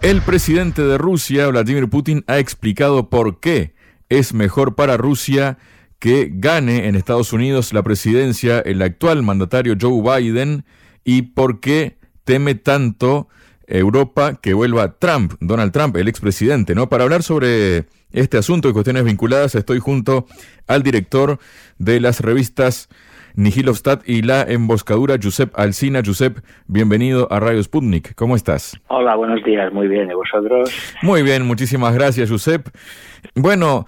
El presidente de Rusia, Vladimir Putin, ha explicado por qué es mejor para Rusia que gane en Estados Unidos la presidencia el actual mandatario Joe Biden y por qué teme tanto Europa que vuelva Trump, Donald Trump, el expresidente, ¿no? Para hablar sobre este asunto y cuestiones vinculadas, estoy junto al director de las revistas Nihilovstat y La Emboscadura, Josep Alcina. Josep, bienvenido a Radio Sputnik. ¿Cómo estás? Hola, buenos días. Muy bien. ¿Y vosotros? Muy bien, muchísimas gracias, Josep. Bueno,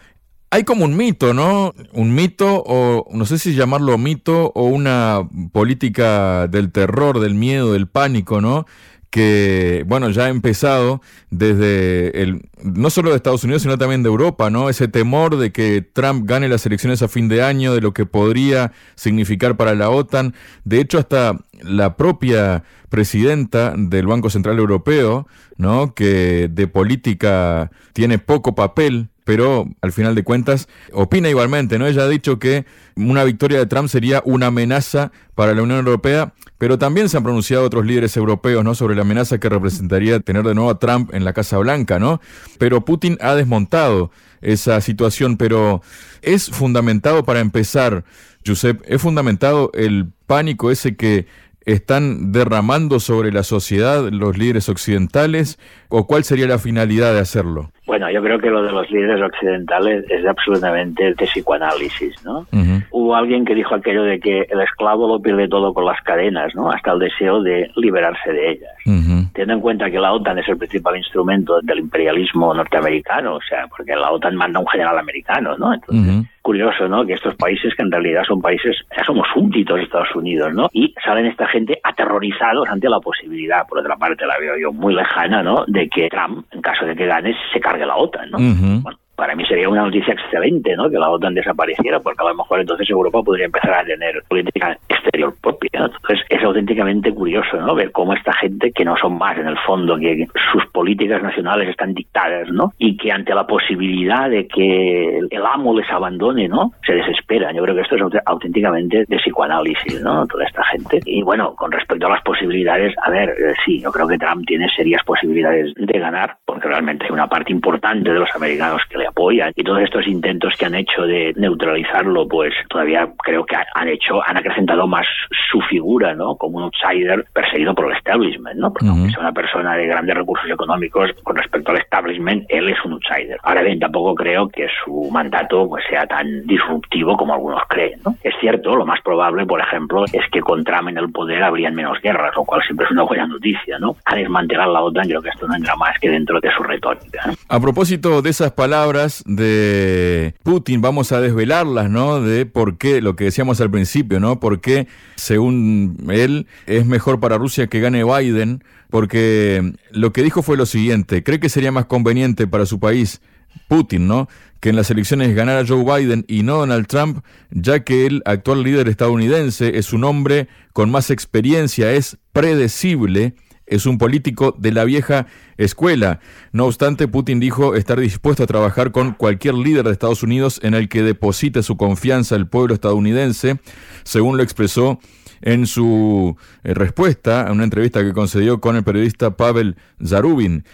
hay como un mito, ¿no? Un mito, o no sé si llamarlo mito, o una política del terror, del miedo, del pánico, ¿no? Que, bueno, ya ha empezado desde el, no solo de Estados Unidos, sino también de Europa, ¿no? Ese temor de que Trump gane las elecciones a fin de año, de lo que podría significar para la OTAN. De hecho, hasta la propia presidenta del Banco Central Europeo, ¿no? Que de política tiene poco papel pero al final de cuentas opina igualmente, ¿no? Ella ha dicho que una victoria de Trump sería una amenaza para la Unión Europea, pero también se han pronunciado otros líderes europeos, ¿no? Sobre la amenaza que representaría tener de nuevo a Trump en la Casa Blanca, ¿no? Pero Putin ha desmontado esa situación, pero es fundamentado para empezar, Josep, es fundamentado el pánico ese que están derramando sobre la sociedad los líderes occidentales o cuál sería la finalidad de hacerlo? Bueno, yo creo que lo de los líderes occidentales es absolutamente de psicoanálisis, ¿no? Hubo alguien que dijo aquello de que el esclavo lo pierde todo con las cadenas, ¿no? Hasta el deseo de liberarse de ellas. Teniendo en cuenta que la OTAN es el principal instrumento del imperialismo norteamericano, o sea, porque la OTAN manda un general americano, ¿no? Entonces, curioso, ¿no? Que estos países, que en realidad son países, ya somos súbditos de Estados Unidos, ¿no? Y salen esta gente aterrorizados ante la posibilidad, por otra parte la veo yo muy lejana, ¿no? De que Trump, en caso de que gane, se cargue la OTAN, ¿no? bueno, para mí sería una noticia excelente, ¿no? Que la OTAN desapareciera, porque a lo mejor entonces Europa podría empezar a tener política exterior propia. Entonces es auténticamente curioso, ¿no? Ver cómo esta gente, que no son más en el fondo, que sus políticas nacionales están dictadas, ¿no? Y que ante la posibilidad de que el amo les abandone, ¿no? Se desesperan. Yo creo que esto es auténticamente de psicoanálisis, ¿no? Toda esta gente. Y bueno, con respecto a las posibilidades, a ver, eh, sí, yo creo que Trump tiene serias posibilidades de ganar, porque realmente hay una parte importante de los americanos que le apoyan y todos estos intentos que han hecho de neutralizarlo, pues todavía creo que han hecho, han acrecentado más su figura, ¿no? Como un outsider perseguido por el establishment, ¿no? Porque es una persona de grandes recursos económicos con respecto al establishment, él es un outsider. Ahora bien, tampoco creo que su mandato pues, sea tan disruptivo como algunos creen, ¿no? Es cierto, lo más probable, por ejemplo, es que con Trump en el poder habrían menos guerras, lo cual siempre es una buena noticia, ¿no? A desmantelar la OTAN, yo creo que esto no entra más que dentro de su retórica. A propósito de esas palabras, de Putin, vamos a desvelarlas, ¿no? De por qué, lo que decíamos al principio, ¿no? Por qué, según él, es mejor para Rusia que gane Biden, porque lo que dijo fue lo siguiente, cree que sería más conveniente para su país, Putin, ¿no? Que en las elecciones ganara Joe Biden y no Donald Trump, ya que el actual líder estadounidense es un hombre con más experiencia, es predecible, es un político de la vieja escuela. No obstante, Putin dijo estar dispuesto a trabajar con cualquier líder de Estados Unidos en el que deposite su confianza el pueblo estadounidense, según lo expresó en su eh, respuesta a una entrevista que concedió con el periodista Pavel Zarubin.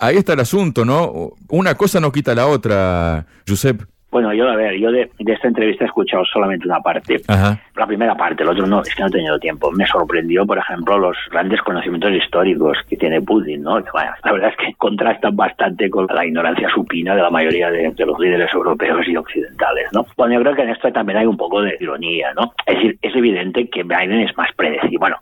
Ahí está el asunto, ¿no? Una cosa no quita la otra, Josep. Bueno, yo, a ver, yo de, esta entrevista he escuchado solamente una parte. La primera parte, el otro no, es que no he tenido tiempo. Me sorprendió, por ejemplo, los grandes conocimientos históricos que tiene Putin, ¿no? la verdad es que contrastan bastante con la ignorancia supina de la mayoría de, los líderes europeos y occidentales, ¿no? Bueno, yo creo que en esto también hay un poco de ironía, ¿no? Es decir, es evidente que Biden es más predecible. Bueno,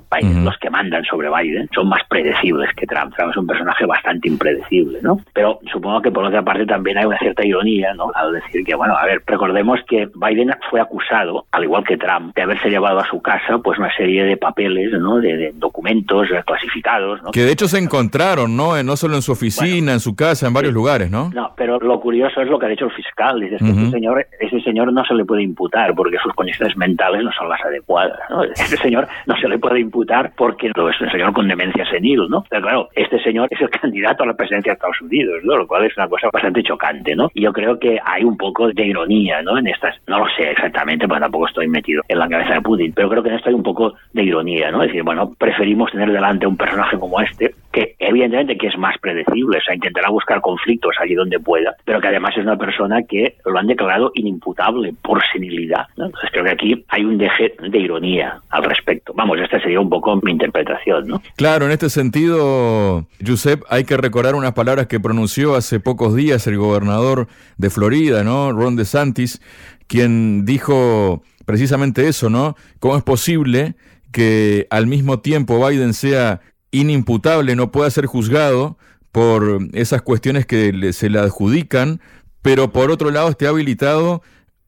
los que mandan sobre Biden son más predecibles que Trump. Trump es un personaje bastante impredecible, ¿no? Pero supongo que por otra parte también hay una cierta ironía, ¿no? Al decir que, Bueno, a ver, recordemos que Biden fue acusado, al igual que Trump, de haberse llevado a su casa pues una serie de papeles, ¿no? De, documentos clasificados, ¿no? Que de hecho se encontraron, ¿no? No solo en su oficina, en su casa, en varios lugares, ¿no? No, pero lo curioso es lo que ha dicho el fiscal. Dice que ese señor, ese señor no se le puede imputar porque sus condiciones mentales no son las adecuadas, ¿no? Ese señor no se le puede imputar porque no es un señor con demencia senil, ¿no? Pero claro, este señor es el candidato a la presidencia de Estados Unidos, ¿no? Lo cual es una cosa bastante chocante, ¿no? Y yo creo que hay un poco de ironía, ¿no? En estas, no lo sé exactamente, porque tampoco estoy metido en la cabeza de Putin, pero creo que en esto hay un poco de ironía, ¿no? Es decir, bueno, preferimos tener delante un personaje como este, que evidentemente que es más predecible, o sea, intentará buscar conflictos allí donde pueda, pero que además es una persona que lo han declarado inimputable por senilidad. Entonces creo que aquí hay un deje de ironía al respecto. Vamos, esta sería un poco mi interpretación, ¿no? Claro, en este sentido, Josep, hay que recordar unas palabras que pronunció hace pocos días el gobernador de Florida, ¿no? Ron DeSantis, quien dijo precisamente eso, ¿no? ¿Cómo es posible que al mismo tiempo Biden sea inimputable, no pueda ser juzgado por esas cuestiones que se le adjudican, pero por otro lado esté habilitado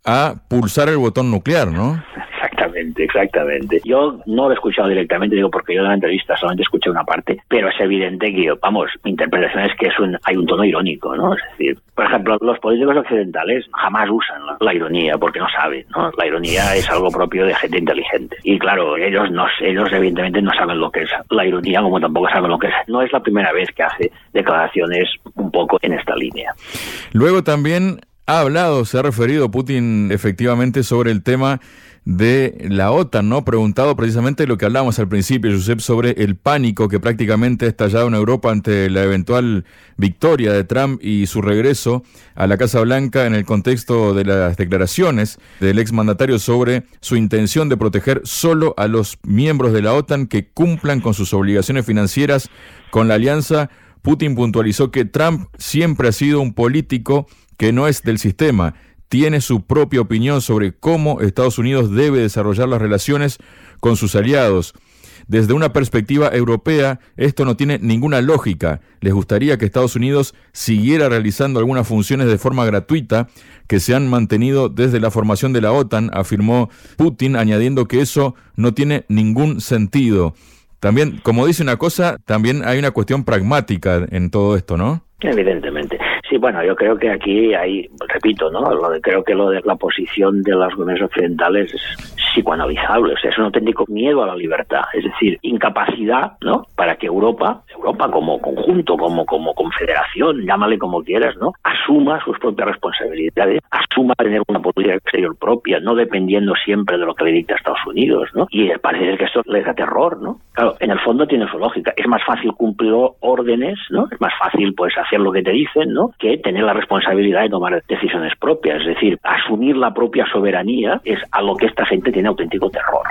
a pulsar el botón nuclear, ¿no? Exactamente. Yo no lo he escuchado directamente, digo, porque yo de la entrevista solamente escuché una parte, pero es evidente que, vamos, mi interpretación es que es un, hay un tono irónico, ¿no? Es decir, por ejemplo, los políticos occidentales jamás usan la, ironía porque no saben, ¿no? La ironía es algo propio de gente inteligente. Y claro, ellos, no, ellos evidentemente no saben lo que es la ironía, como tampoco saben lo que es. No es la primera vez que hace declaraciones un poco en esta línea. Luego también ha hablado, se ha referido Putin efectivamente sobre el tema de la OTAN, ¿no? Preguntado precisamente lo que hablábamos al principio, Josep, sobre el pánico que prácticamente ha estallado en Europa ante la eventual victoria de Trump y su regreso a la Casa Blanca en el contexto de las declaraciones del exmandatario sobre su intención de proteger solo a los miembros de la OTAN que cumplan con sus obligaciones financieras con la alianza. Putin puntualizó que Trump siempre ha sido un político que no es del sistema tiene su propia opinión sobre cómo Estados Unidos debe desarrollar las relaciones con sus aliados. Desde una perspectiva europea, esto no tiene ninguna lógica. Les gustaría que Estados Unidos siguiera realizando algunas funciones de forma gratuita que se han mantenido desde la formación de la OTAN, afirmó Putin, añadiendo que eso no tiene ningún sentido. También, como dice una cosa, también hay una cuestión pragmática en todo esto, ¿no? Evidentemente. Sí, bueno, yo creo que aquí hay, repito, ¿no? creo que lo de la posición de los gobiernos occidentales es psicoanalizable, o sea, es un auténtico miedo a la libertad, es decir, incapacidad, ¿no? Para que Europa, Europa como conjunto, como como confederación, llámale como quieras, ¿no? Asuma sus propias responsabilidades, asuma tener una política exterior propia, no dependiendo siempre de lo que le dicta Estados Unidos, ¿no? Y parece que esto les da terror, ¿no? Claro, en el fondo tiene su lógica, es más fácil cumplir órdenes, ¿no? Es más fácil pues hacer lo que te dicen, ¿no? Que tener la responsabilidad de tomar decisiones propias, es decir, asumir la propia soberanía es a lo que esta gente tiene auténtico terror.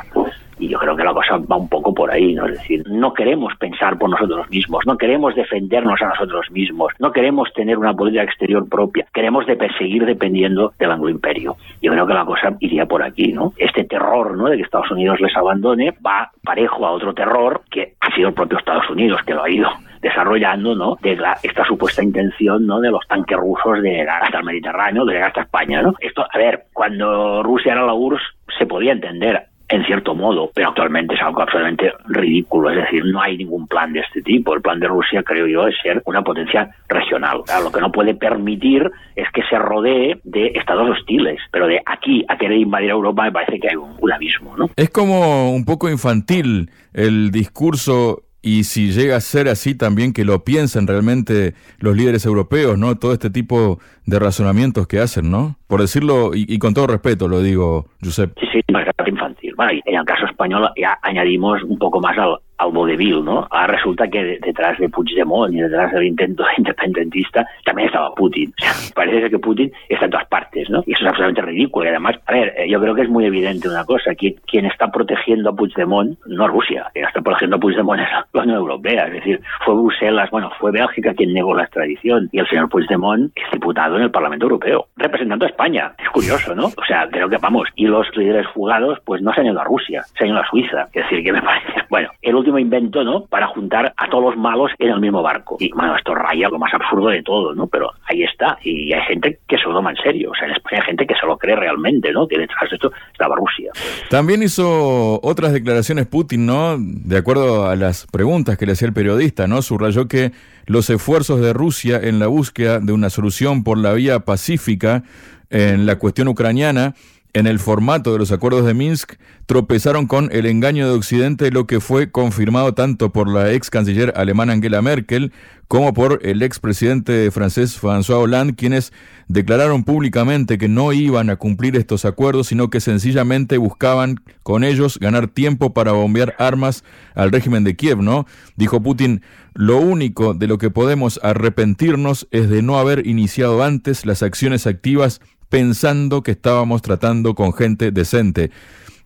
Y yo creo que la cosa va un poco por ahí, ¿no? Es decir, no queremos pensar por nosotros mismos, no queremos defendernos a nosotros mismos, no queremos tener una política exterior propia, queremos de seguir dependiendo del anglo-imperio. Yo creo que la cosa iría por aquí, ¿no? Este terror, ¿no? De que Estados Unidos les abandone va parejo a otro terror que ha sido el propio Estados Unidos que lo ha ido desarrollando, ¿no? De esta supuesta intención, ¿no? De los tanques rusos de llegar hasta el Mediterráneo, de llegar hasta España, ¿no? Esto, a ver, cuando Rusia era la URSS se podía entender en cierto modo, pero actualmente es algo absolutamente ridículo. Es decir, no hay ningún plan de este tipo. El plan de Rusia, creo yo, es ser una potencia regional. lo que no puede permitir es que se rodee de estados hostiles, pero de aquí a querer invadir Europa me parece que hay un, un abismo. ¿no? Es como un poco infantil el discurso y si llega a ser así también que lo piensen realmente los líderes europeos, ¿no? Todo este tipo de razonamientos que hacen, ¿no? Por decirlo, y, con todo respeto lo digo, Josep. Sí, sí, infantil. Bueno, y en el caso español ya añadimos un poco más al, al vodevil, ¿no? Ahora resulta que detrás de Puigdemont y detrás del intento independentista también estaba Putin. Parece que Putin está en todas partes, ¿no? Y eso es absolutamente ridículo. Y además, a ver, eh, yo creo que es muy evidente una cosa, quien está protegiendo a Puigdemont no Rusia, quien está protegiendo a Puigdemont es la Unión Europea, es decir, fue Bruselas, bueno, fue Bélgica quien negó la extradición y el señor Puigdemont es diputado en el Parlamento Europeo, representando a España. Es curioso, ¿no? O sea, creo que vamos. Y los líderes fugados, pues no se han ido a Rusia, se han ido a Suiza. Es decir, que me parece, bueno, el último invento, ¿no? Para juntar a todos los malos en el mismo barco. Y bueno, esto raya lo más absurdo de todo, ¿no? Pero ahí está. Y hay gente que se lo toma en serio. O sea, en España hay gente que se lo cree realmente, ¿no? Que detrás de esto estaba Rusia. También hizo otras declaraciones Putin, ¿no? De acuerdo a las preguntas que le hacía el periodista, ¿no? Subrayó que los esfuerzos de Rusia en la búsqueda de una solución por la vía pacífica en la cuestión ucraniana en el formato de los acuerdos de Minsk tropezaron con el engaño de Occidente, lo que fue confirmado tanto por la ex canciller alemana Angela Merkel como por el ex presidente francés François Hollande, quienes declararon públicamente que no iban a cumplir estos acuerdos, sino que sencillamente buscaban con ellos ganar tiempo para bombear armas al régimen de Kiev, ¿no? Dijo Putin, lo único de lo que podemos arrepentirnos es de no haber iniciado antes las acciones activas pensando que estábamos tratando con gente decente.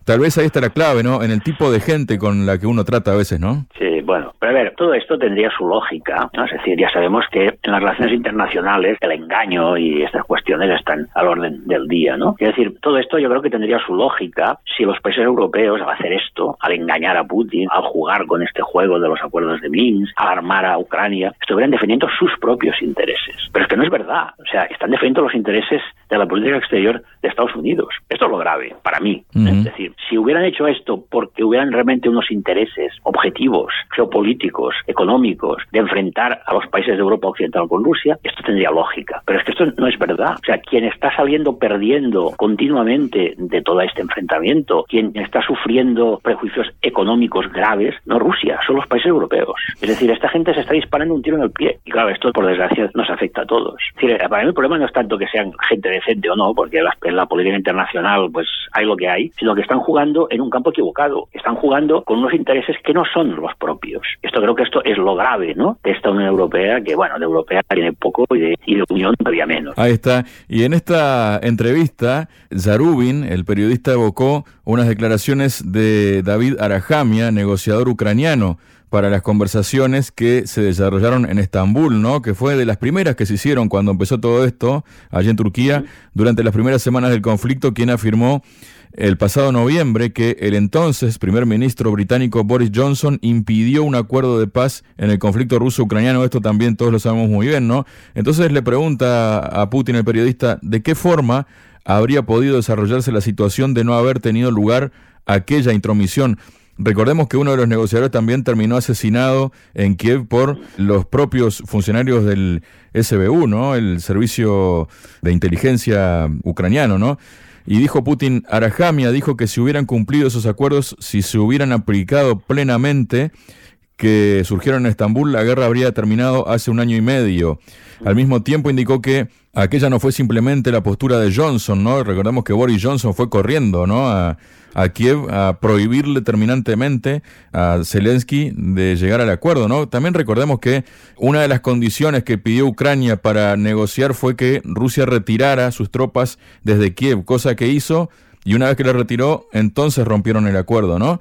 Tal vez ahí está la clave, ¿no? En el tipo de gente con la que uno trata a veces, ¿no? Sí, bueno, pero a ver, todo esto tendría su lógica, ¿no? Es decir, ya sabemos que en las relaciones internacionales el engaño y estas cuestiones están al orden del día, ¿no? Es decir, todo esto yo creo que tendría su lógica si los países europeos al hacer esto, al engañar a Putin, al jugar con este juego de los acuerdos de Minsk, al armar a Ucrania, estuvieran defendiendo sus propios intereses. Pero es que no es verdad, o sea, están defendiendo los intereses de la política exterior de Estados Unidos. Esto es lo grave, para mí. Es decir, si hubieran hecho esto porque hubieran realmente unos intereses objetivos, geopolíticos, económicos, de enfrentar a los países de Europa Occidental con Rusia, esto tendría lógica. Pero es que esto no es verdad. O sea, quien está saliendo perdiendo continuamente de todo este enfrentamiento, quien está sufriendo prejuicios económicos graves, no Rusia, son los países europeos. Es decir, esta gente se está disparando un tiro en el pie. Y claro, esto por desgracia nos afecta a todos. Para mí el problema no es tanto que sean gente decente o no, porque en la política internacional pues hay lo que hay, sino que están jugando en un campo equivocado. Están jugando con unos intereses que no son los propios. Esto creo que esto es lo grave, ¿no? De esta Unión Europea, que bueno, de europea tiene poco y de, y de Unión todavía menos. Ahí está. Y en esta entrevista, Zarubin, el periodista, evocó unas declaraciones de David Arahamia, negociador ucraniano para las conversaciones que se desarrollaron en Estambul, ¿no? Que fue de las primeras que se hicieron cuando empezó todo esto allí en Turquía, durante las primeras semanas del conflicto, quien afirmó el pasado noviembre que el entonces primer ministro británico Boris Johnson impidió un acuerdo de paz en el conflicto ruso-ucraniano. Esto también todos lo sabemos muy bien, ¿no? Entonces le pregunta a Putin, el periodista, ¿de qué forma habría podido desarrollarse la situación de no haber tenido lugar aquella intromisión? Recordemos que uno de los negociadores también terminó asesinado en Kiev por los propios funcionarios del SBU, ¿no? El servicio de inteligencia ucraniano, ¿no? Y dijo Putin, Arahamia dijo que si hubieran cumplido esos acuerdos, si se hubieran aplicado plenamente, que surgieron en Estambul, la guerra habría terminado hace un año y medio. Al mismo tiempo indicó que aquella no fue simplemente la postura de Johnson, ¿no? Recordemos que Boris Johnson fue corriendo, ¿no? A, a Kiev a prohibirle terminantemente a Zelensky de llegar al acuerdo, ¿no? También recordemos que una de las condiciones que pidió Ucrania para negociar fue que Rusia retirara sus tropas desde Kiev, cosa que hizo y una vez que la retiró, entonces rompieron el acuerdo, ¿no?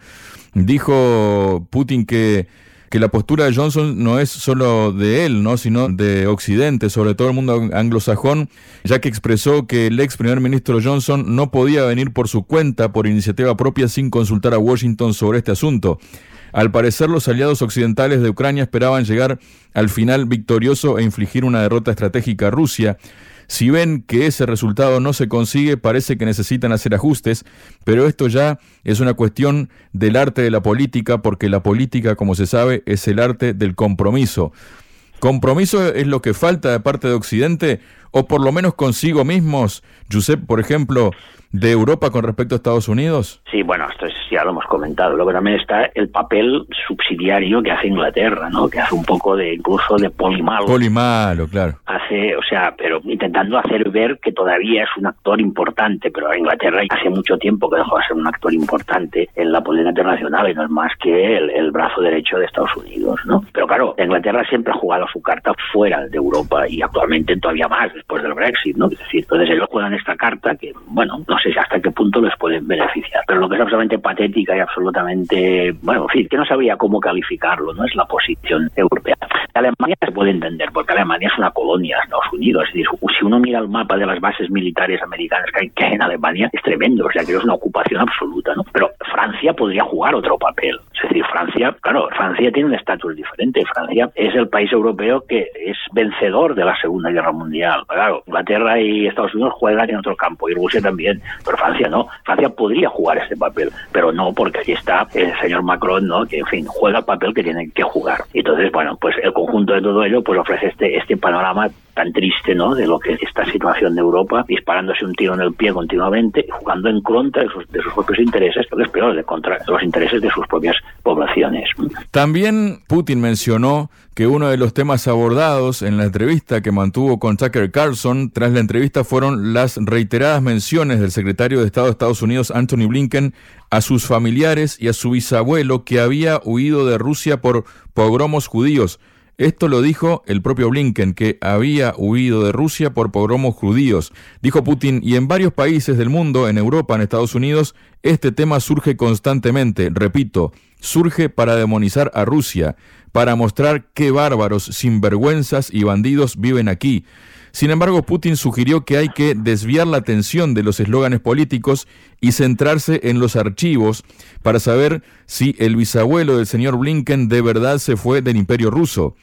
Dijo Putin que que la postura de Johnson no es solo de él, ¿no? sino de Occidente, sobre todo el mundo anglosajón, ya que expresó que el ex primer ministro Johnson no podía venir por su cuenta, por iniciativa propia, sin consultar a Washington sobre este asunto. Al parecer, los aliados occidentales de Ucrania esperaban llegar al final victorioso e infligir una derrota estratégica a Rusia. Si ven que ese resultado no se consigue, parece que necesitan hacer ajustes, pero esto ya es una cuestión del arte de la política, porque la política, como se sabe, es el arte del compromiso. ¿Compromiso es lo que falta de parte de Occidente? ¿O por lo menos consigo mismos? Giuseppe, por ejemplo, de Europa con respecto a Estados Unidos? Sí, bueno, esto ya lo hemos comentado. Luego también está el papel subsidiario que hace Inglaterra, ¿no? Que hace un poco de incluso de polimalo. Polimalo, claro. Hace, o sea, pero intentando hacer ver que todavía es un actor importante, pero Inglaterra hace mucho tiempo que dejó de ser un actor importante en la política internacional y no es más que el, brazo derecho de Estados Unidos, ¿no? Pero claro, Inglaterra siempre ha jugado su carta fuera de Europa y actualmente todavía más después del Brexit, ¿no? Es decir, entonces ellos juegan esta carta que, bueno, no sé hasta qué punto les pueden beneficiar. Pero lo que es absolutamente patética y absolutamente, bueno, en fin, que no sabría cómo calificarlo, ¿no? Es la posición europea. Alemania se puede entender, porque Alemania es una colonia de Estados Unidos. Es decir, si uno mira el mapa de las bases militares americanas que hay, en Alemania, es tremendo, o sea que es una ocupación absoluta, ¿no? Pero Francia podría jugar otro papel. Es decir, Francia, claro, Francia tiene un estatus diferente. Francia es el país europeo que es vencedor de la Segunda Guerra Mundial. Claro, Inglaterra y Estados Unidos juegan en otro campo y Rusia también, pero Francia no. Francia podría jugar este papel, pero no porque aquí está el señor Macron, ¿no? Que en fin juega el papel que tiene que jugar. Entonces, bueno, pues el conjunto de todo ello pues ofrece este este panorama tan triste, ¿no? De lo que es esta situación de Europa, disparándose un tiro en el pie continuamente, jugando en contra de sus, propios intereses, lo que es peor, de contra los intereses de sus propias poblaciones. También Putin mencionó que uno de los temas abordados en la entrevista que mantuvo con Tucker Carlson tras la entrevista fueron las reiteradas menciones del secretario de Estado de Estados Unidos, Anthony Blinken, a sus familiares y a su bisabuelo que había huido de Rusia por pogromos judíos. Esto lo dijo el propio Blinken, que había huido de Rusia por pogromos judíos. Dijo Putin, y en varios países del mundo, en Europa, en Estados Unidos, este tema surge constantemente. Repito, surge para demonizar a Rusia, para mostrar qué bárbaros, sinvergüenzas y bandidos viven aquí. Sin embargo, Putin sugirió que hay que desviar la atención de los eslóganes políticos y centrarse en los archivos para saber si el bisabuelo del señor Blinken de verdad se fue del imperio ruso.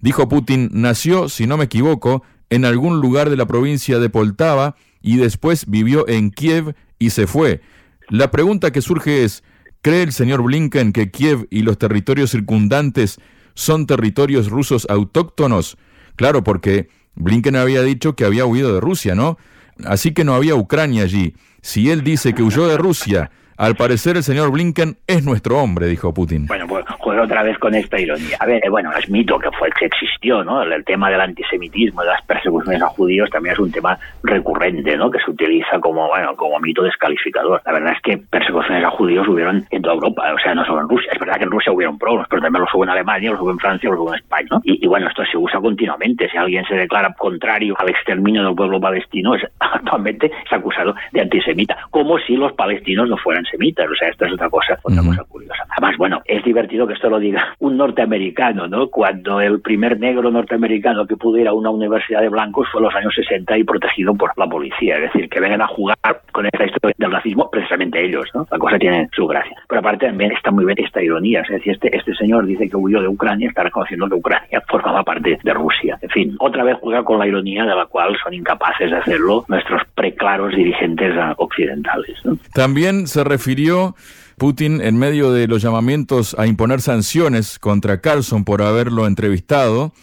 Dijo Putin, nació, si no me equivoco, en algún lugar de la provincia de Poltava y después vivió en Kiev y se fue. La pregunta que surge es, ¿cree el señor Blinken que Kiev y los territorios circundantes son territorios rusos autóctonos? Claro, porque Blinken había dicho que había huido de Rusia, ¿no? Así que no había Ucrania allí. Si él dice que huyó de Rusia al parecer el señor Blinken es nuestro hombre, dijo Putin. Bueno, pues juega otra vez con esta ironía. A ver, bueno, es mito que fue que existió, ¿no? El, tema del antisemitismo, de las persecuciones a judíos también es un tema recurrente, ¿no? Que se utiliza como, bueno, como mito descalificador. La verdad es que persecuciones a judíos hubieron en toda Europa, o sea, no solo en Rusia. Es verdad que en Rusia hubieron problemas, pero también los hubo en Alemania, los hubo en Francia, los hubo en España, ¿no? Y, bueno, esto se usa continuamente. Si alguien se declara contrario al exterminio del pueblo palestino, es, actualmente es acusado de antisemita, como si los palestinos no fueran semitas. O sea, esto es otra cosa, otra cosa curiosa. Además, bueno, es divertido que esto lo diga un norteamericano, ¿no? Cuando el primer negro norteamericano que pudo ir a una universidad de blancos fue en los años 60 y protegido por la policía. Es decir, que vengan a jugar con esta historia del racismo precisamente ellos, ¿no? La cosa tiene su gracia. Pero aparte también está muy bien esta ironía. Es decir, este, este señor dice que huyó de Ucrania, está reconociendo que Ucrania formaba parte de Rusia. En fin, otra vez juega con la ironía de la cual son incapaces de hacerlo nuestros preclaros dirigentes occidentales. ¿no? También se refirió Putin en medio de los llamamientos a imponer sanciones contra Carlson por haberlo entrevistado.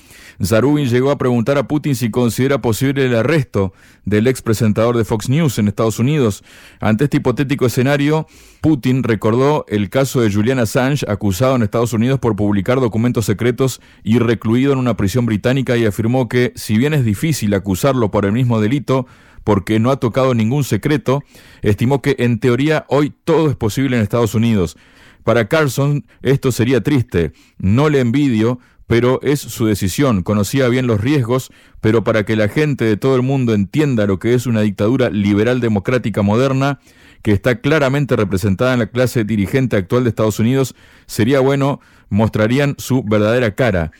Zarubin llegó a preguntar a Putin si considera posible el arresto del ex presentador de Fox News en Estados Unidos. Ante este hipotético escenario, Putin recordó el caso de Julian Assange, acusado en Estados Unidos por publicar documentos secretos y recluido en una prisión británica, y afirmó que, si bien es difícil acusarlo por el mismo delito, porque no ha tocado ningún secreto, estimó que en teoría hoy todo es posible en Estados Unidos. Para Carlson esto sería triste, no le envidio, pero es su decisión, conocía bien los riesgos, pero para que la gente de todo el mundo entienda lo que es una dictadura liberal democrática moderna, que está claramente representada en la clase dirigente actual de Estados Unidos, sería bueno mostrarían su verdadera cara.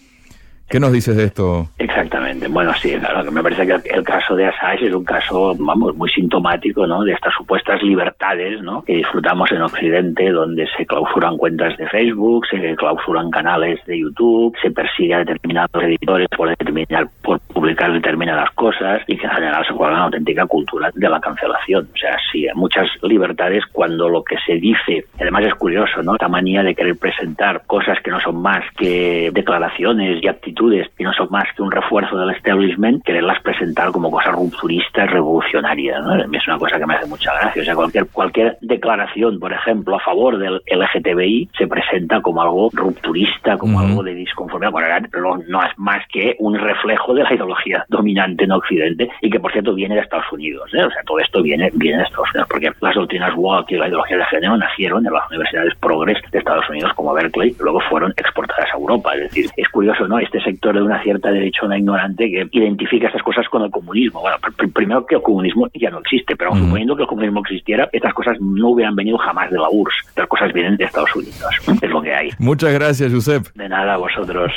¿Qué nos dices de esto? Exactamente. Bueno, sí, claro, que me parece que el caso de Assange es un caso, vamos, muy sintomático, ¿no? De estas supuestas libertades, ¿no? Que disfrutamos en Occidente, donde se clausuran cuentas de Facebook, se clausuran canales de YouTube, se persigue a determinados editores por determinar, por publicar determinadas cosas y que en general se juega una auténtica cultura de la cancelación. O sea, sí, muchas libertades cuando lo que se dice, además es curioso, ¿no? Esta manía de querer presentar cosas que no son más que declaraciones y actitudes y no son más que un refuerzo del establishment, quererlas presentar como cosas rupturistas, revolucionarias. ¿no? Es una cosa que me hace mucha gracia. O sea, cualquier, cualquier declaración, por ejemplo, a favor del LGTBI se presenta como algo rupturista, como algo de disconformidad. Bueno, no, no es más que un reflejo de la ideología dominante en Occidente y que, por cierto, viene de Estados Unidos. ¿eh? O sea, todo esto viene, viene de Estados Unidos porque las doctrinas woke y la ideología de género nacieron en las universidades progres de Estados Unidos como Berkeley, y luego fueron exportadas a Europa. Es decir, es curioso, ¿no? Este sector de una cierta derechona ignorante que identifica estas cosas con el comunismo. Bueno, primero que el comunismo ya no existe, pero suponiendo que el comunismo existiera, estas cosas no hubieran venido jamás de la URSS. Estas cosas vienen de Estados Unidos. Es lo que hay. Muchas gracias, Josep. De nada, vosotros.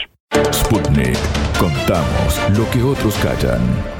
Sputnik. Contamos lo que otros callan.